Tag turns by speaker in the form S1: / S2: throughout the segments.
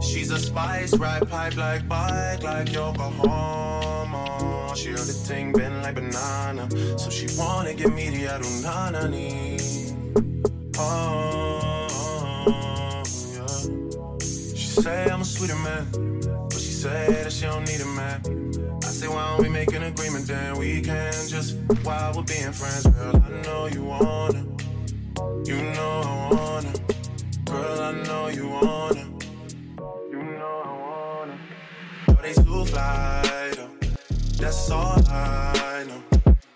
S1: She's a spice, ride pipe like bike, like Yokohama. She heard the thing bend like banana, so she wanna give me the adunana ni. Oh, yeah. She say I'm a sweeter man, but she say that she don't need a man. I say why don't we make an agreement then we can just while we're being friends, girl. I know you wanna, you know I wanna, girl. I know you wanna. You know I wanna. But they too fly. That's all I know.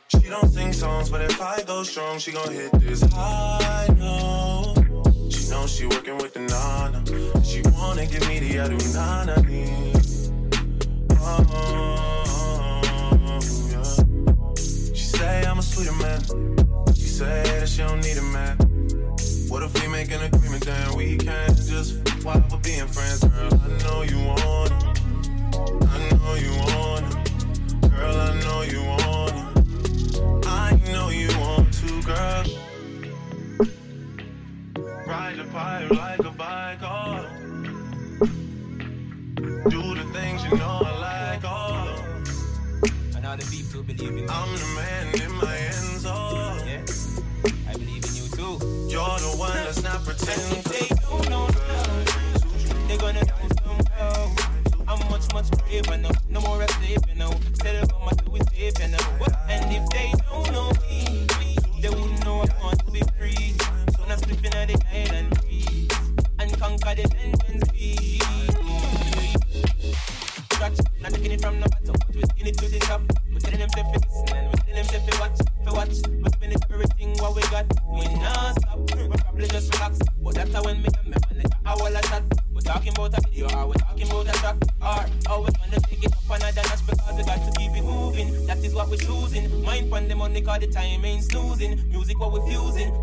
S1: She don't sing songs, but if I go strong, she gon' hit this high note. She knows she working with the nana. She wanna give me the adunana. Oh, yeah. She say I'm a sweeter man. She say that she don't need a man. What if we make an agreement then we can just while we're being friends, girl? I know you want it. I know you want it. Girl, I know you want it. I know you want to, girl. Ride the bike like a bike, oh. Do the things you know I like, oh.
S2: And all the people believe in me.
S1: I'm the man in my ends, oh.
S2: Yeah, I believe in you too.
S1: You're the one that's not pretending
S2: They don't know, they're gonna die somehow. I'm much, much braver now.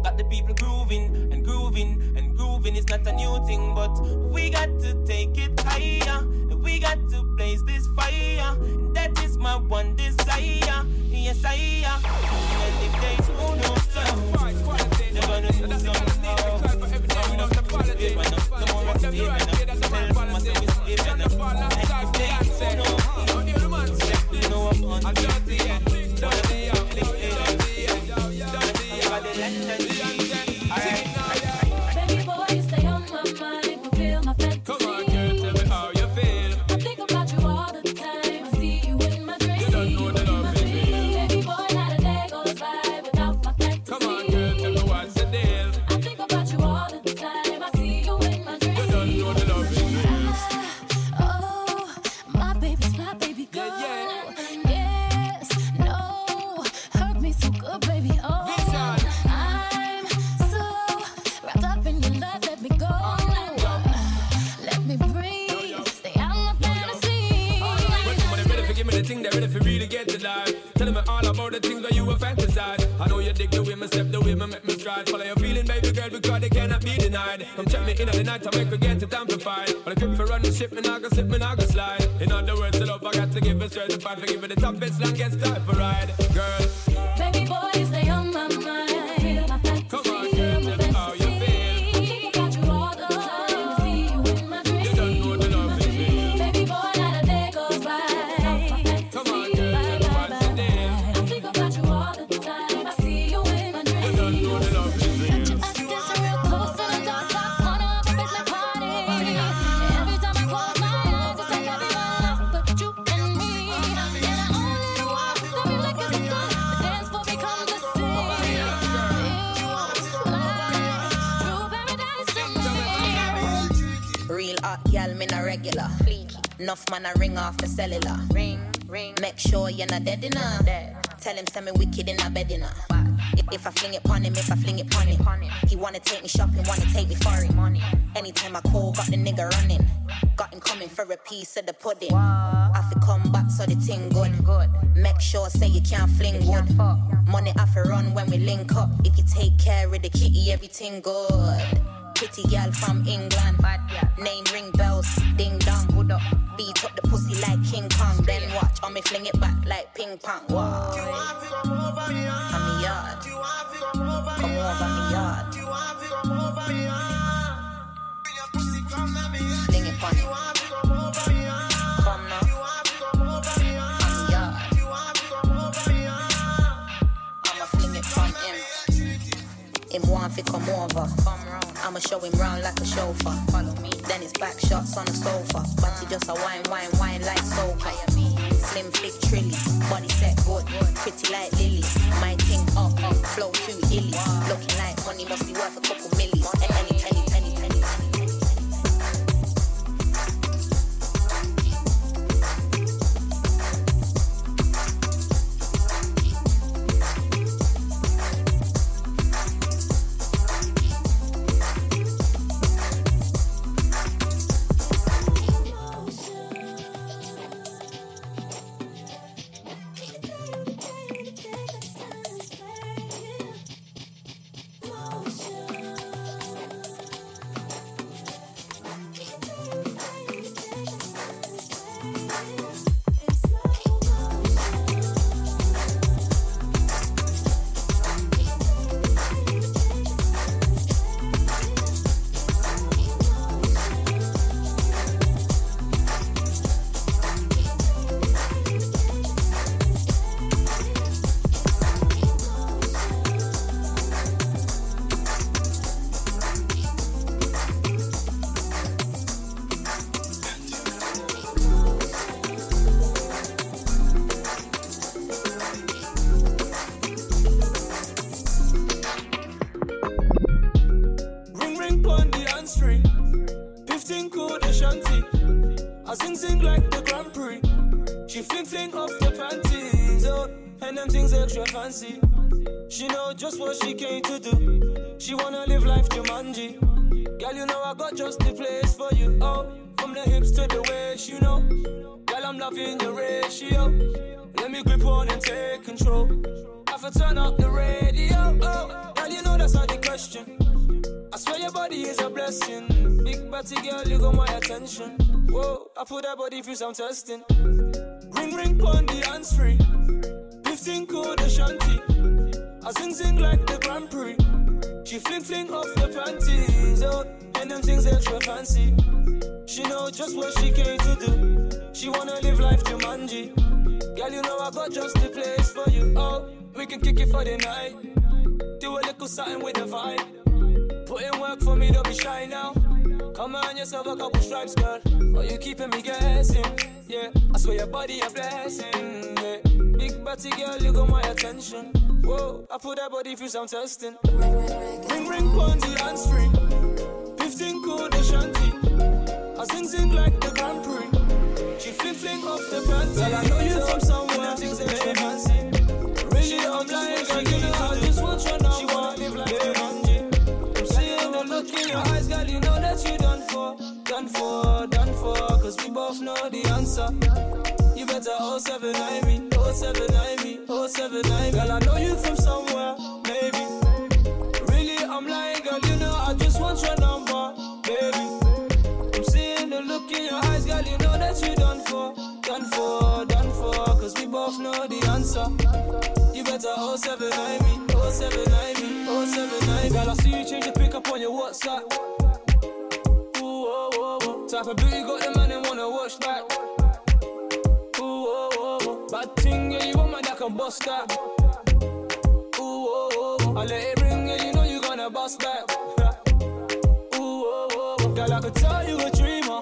S2: Got the people grooving and grooving and grooving. It's not a new thing, but we got to take it higher. We got to blaze this fire. That is my one desire. Yes, I am. And if they don't
S3: because they cannot be denied. Come check me in at the night, I make me get it amplified. But I keep for running ship, me not gonna slip, me not gonna slide. In other words, the love I got to give it certified. For give it the toughest, longest type for ride.
S4: Gal, me not regular. Enough man a ring off the cellular. Ring, ring. Make sure you're not dead enough. Tell him send me wicked in a bed enough. If, if I fling it pon him, if I fling it pon him. He wanna take me shopping, wanna take me for foreign. Anytime I call, got the nigga running. Got him coming for a piece of the pudding. I to come back so the thing good. Make sure say you can't fling wood. Money off a run when we link up. If you take care of the kitty, everything good. Pretty girl from England, name ring bells, ding dong. Beat up the pussy like King Kong, then watch on me fling it back like ping pong. Wow. On me yard, come over me yard, fling it on me. Come on me yard. Fling it him. Him want fi come over. I'ma show him round like a chauffeur. Follow me. Then it's back shots on the sofa. But he just a wine, wine, wine like soca. Slim, thick, trilly. Body set good. Pretty like lily.
S5: I sing sing like the Grand Prix. She fling fling off the panties. Oh, and them things extra fancy. She know just what she came to do. She wanna live life Jumanji. Girl, you know I got just the place for you. Oh, from the hips to the waist, you know. Girl, I'm loving your ratio. Let me grip on and take control. I for turn up the radio. Oh, girl, you know that's not the question. Your body is a blessing. Big body girl, you got my attention. Whoa, I put that body through some testing. Ring ring pon the hands free. 15 code the shanty. I sing sing like the Grand Prix. She fling fling off the panties. Oh, and them things extra fancy. She know just what she came to do. She wanna live life Jumanji. Girl, you know I got just the place for you. Oh, we can kick it for the night. Do a little something with the vibe. Put work for me, don't be shy now. Come on, yourself a couple stripes, girl. Oh, you keeping me guessing. Yeah, I swear your body a blessing. Yeah, big body girl, you got my attention. Whoa, I put that body through some testing. Ring ring pon the free. 15 code the shanty. I sing sing like the Grand Prix. She fling fling off the panties. Girl, I know you from somewhere. Things that you fancy. Really, I'm for, done for, done for. Cause we both know the answer. You better 079 me, 079 me, 079 Girl, I know you from somewhere, maybe. Really, I'm lying, girl. You know I just want your number, baby. I'm seeing the look in your eyes, girl. You know that you done for, done for, done for. Cause we both know the answer. You better 079 me, 079 me, 079 Girl, I see you change your pick up on your WhatsApp. Type of beauty got the man and wanna watch that. Ooh, oh, oh, oh. Bad thing, yeah, you want my that can bust that. Ooh, oh, oh, oh. I let it ring, yeah, you know you gonna bust back. Ooh, oh, oh, oh. Girl, I could tell you a dreamer,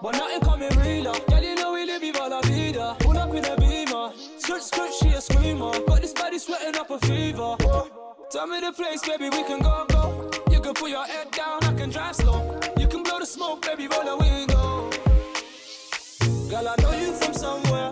S5: but nothing coming realer. Girl, you know we live viva la vida. Pull up in a beamer, skirt, skirt, she a screamer. Got this body sweating up a fever. Tell me the place, baby, we can go, go. You can put your head down, I can drive slow. Girl, I know you from somewhere,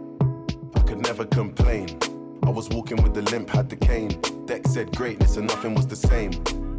S6: Could never complain. I was walking with the limp, had the cane. Deck said greatness and nothing was the same.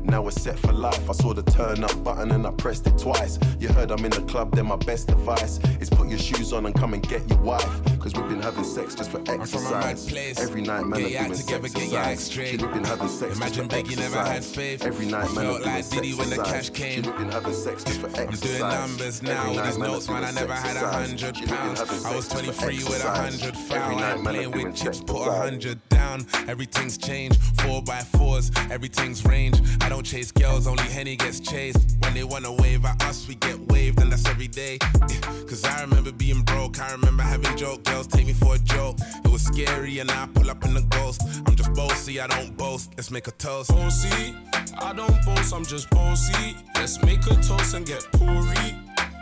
S6: Now we're set for life. I saw the turn up button and I pressed it twice. You heard I'm in the club, then my best advice is put your shoes on and come and get your wife. Cause we've been having sex just for
S7: I'm from a mad
S6: exercise. Every night, man,
S7: Get
S6: I'm doing
S7: together,
S6: sex
S7: get your act
S6: exercise.
S7: straight.
S6: We've been having sex
S7: Imagine
S6: just for
S7: Biggie never had
S6: exercise.
S7: faith.
S6: Every night, man,
S7: Felt
S6: I'm
S7: like
S6: doing
S7: Diddy when the cash came.
S6: We've been having sex just for
S7: I'm
S6: exercise.
S7: doing numbers now, all these
S6: man, I'm
S7: notes, man, I never had a
S6: exercise.
S7: hundred pounds. I was
S6: sex just for
S7: 23 with a
S6: exercise.
S7: hundred foul. I
S6: night,
S7: ain't playing with chips, put a hundred down. Everything's changed, four by fours, everything's range. I don't chase girls, only Henny gets chased. When they wanna wave at us, we get waved, and that's every day. Cause I remember being broke, I remember having joke girls take me for a joke. It was scary, and I pull up in the ghost. I'm just bossy, I don't boast. Let's make a toast.
S8: Bossy, I don't boast, I'm just bossy. Let's make a toast and get poury.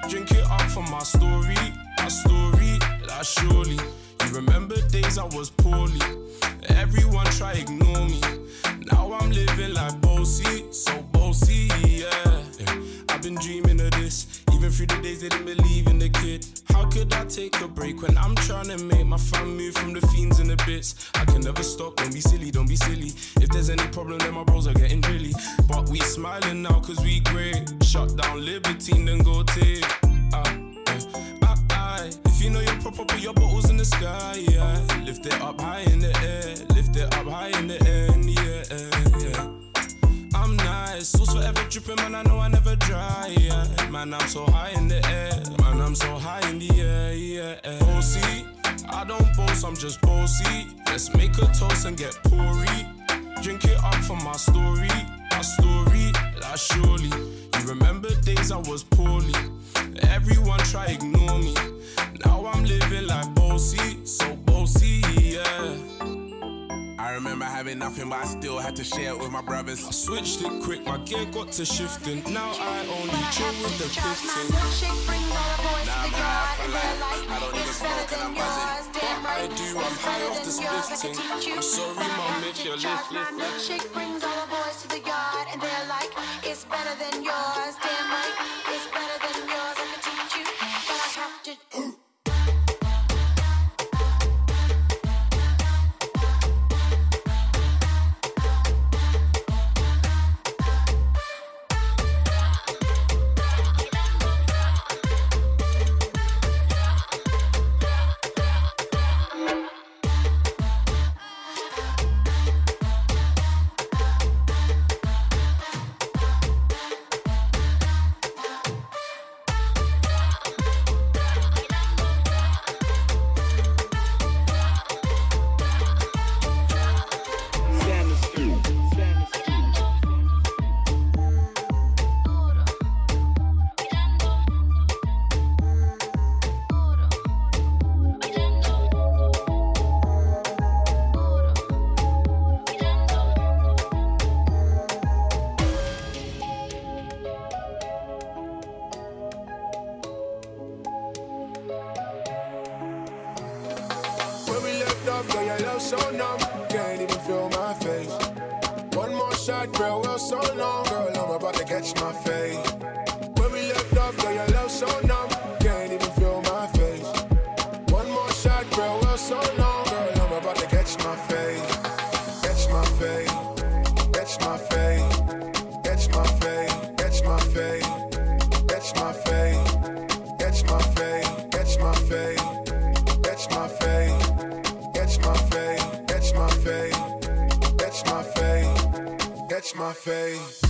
S8: Drink it up for my story, my story, that surely. You remember days I was poorly. Everyone try ignore me. Now I'm living like bossy, so bossy, yeah. I've been dreaming of this, even through the days they didn't believe in the kid. How could I take a break when I'm trying to make my fam move from the fiends and the bits? I can never stop, don't be silly, don't be silly. If there's any problem, then my bros are getting drilly. But we smiling now cause we great. Shut down Libertine, then go take. If know put your bottles in the sky, yeah. Lift it up high in the air, lift it up high in the end, yeah, yeah. I'm nice, sauce forever dripping, man. I know I never dry. Yeah. Man, I'm so high in the air. Man, I'm so high in the air. Yeah. Bossy, I don't boast, I'm just bossy. Let's make a toast and get pourri. Drink it up for my story, my story. That surely you remember days I was poorly. Everyone try ignore me. Now I'm living like bossy, so bossy. Yeah.
S7: I remember having nothing, but I still had to share it with my brothers.
S8: I switched it quick, my gear got to shifting. Now I only chill with the
S7: Nah,
S8: fifteen.
S7: I'm high for life. I don't even smoke and I'm buzzing.
S8: But I do, I'm high off the spliff ting. I'm sorry, mom, if you're listening.
S9: Milkshake brings all the boys to the yard, and they're like, it's better than yours.
S10: my face.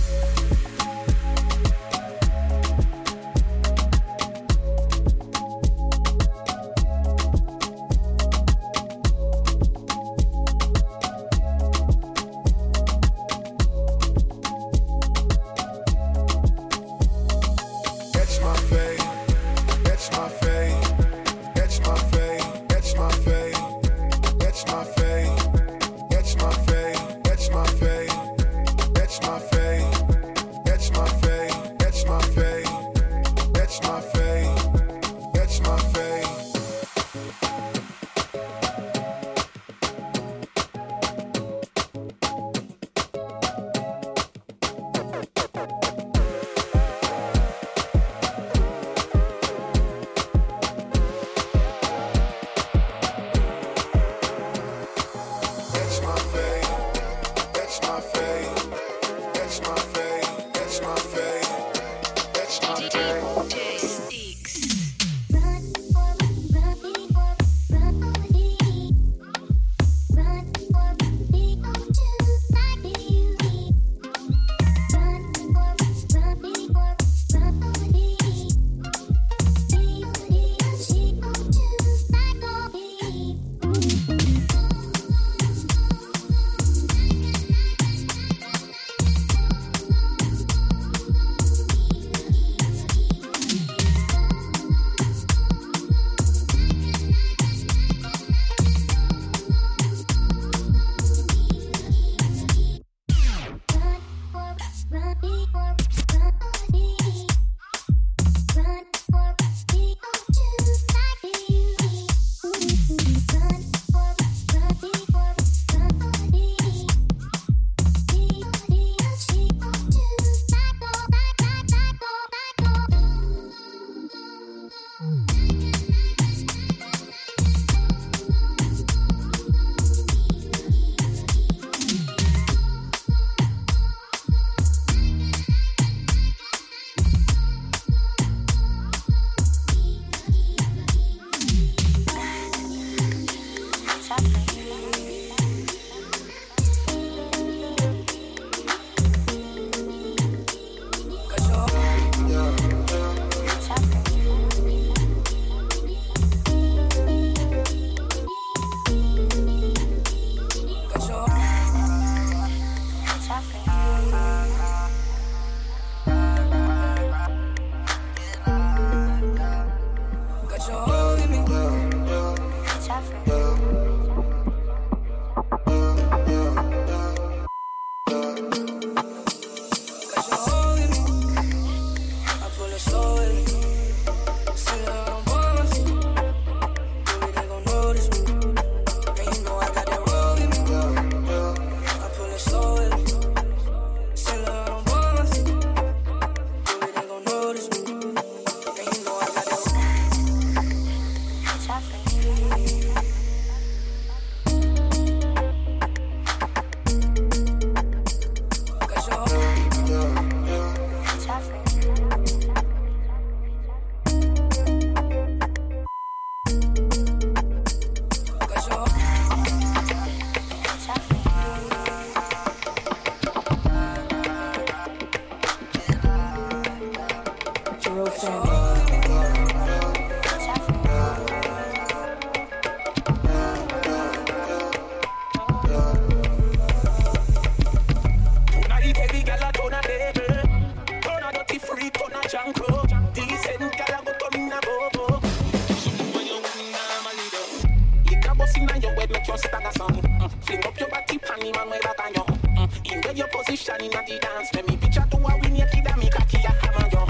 S2: position in the dance. Let me picture to a win naked me cocky a hammer yo.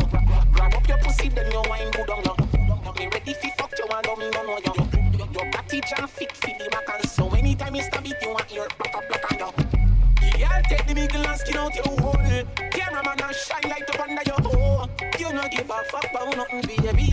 S2: Grab up your pussy, then you wine good on yo. Me ready fi fuck you and me no know yo. Your body jam fit fi the back and so anytime you stab it, you want your back up black and yo. Girl, take the big and skin out your hole. Cameraman and shine light up under your hole. You no give a fuck about nothing, baby.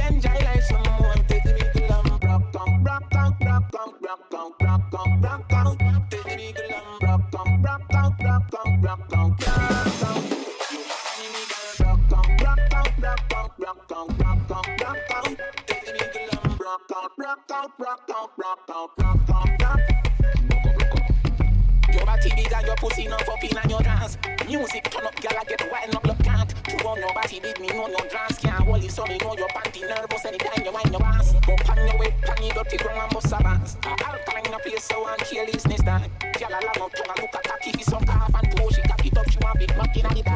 S2: Music turn up, gal, I get wild up, look can't. Put on your body, did me know your dress Can't hold you, so me know your panty nervous Anytime you wind your ass. Go pan your way, pan your dirty ground and bust a bass I'll turn your face so and kill his nest Gal, I love her tongue, I look at her, keep it some calf And push she got it up, she want big muck in her